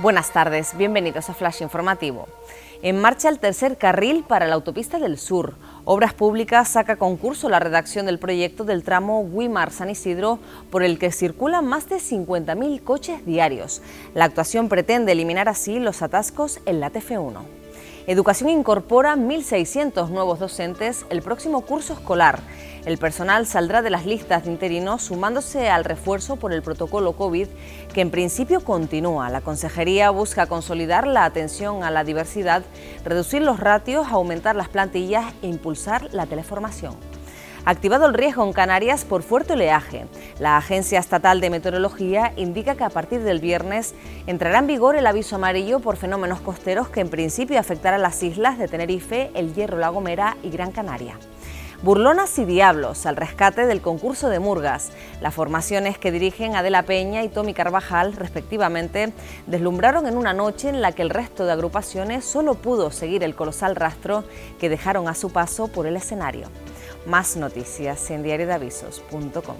Buenas tardes, bienvenidos a Flash Informativo. En marcha el tercer carril para la autopista del Sur. Obras Públicas saca concurso la redacción del proyecto del tramo Guimar-San Isidro, por el que circulan más de 50.000 coches diarios. La actuación pretende eliminar así los atascos en la TF1. Educación incorpora 1.600 nuevos docentes el próximo curso escolar. El personal saldrá de las listas de interinos sumándose al refuerzo por el protocolo COVID, que en principio continúa. La Consejería busca consolidar la atención a la diversidad, reducir los ratios, aumentar las plantillas e impulsar la teleformación activado el riesgo en Canarias por fuerte oleaje. La Agencia Estatal de Meteorología indica que a partir del viernes entrará en vigor el aviso amarillo por fenómenos costeros que en principio afectará a las islas de Tenerife, El Hierro, La Gomera y Gran Canaria. Burlonas y Diablos, al rescate del concurso de Murgas. Las formaciones que dirigen Adela Peña y Tommy Carvajal, respectivamente, deslumbraron en una noche en la que el resto de agrupaciones solo pudo seguir el colosal rastro que dejaron a su paso por el escenario. Más noticias en diariodavisos.com.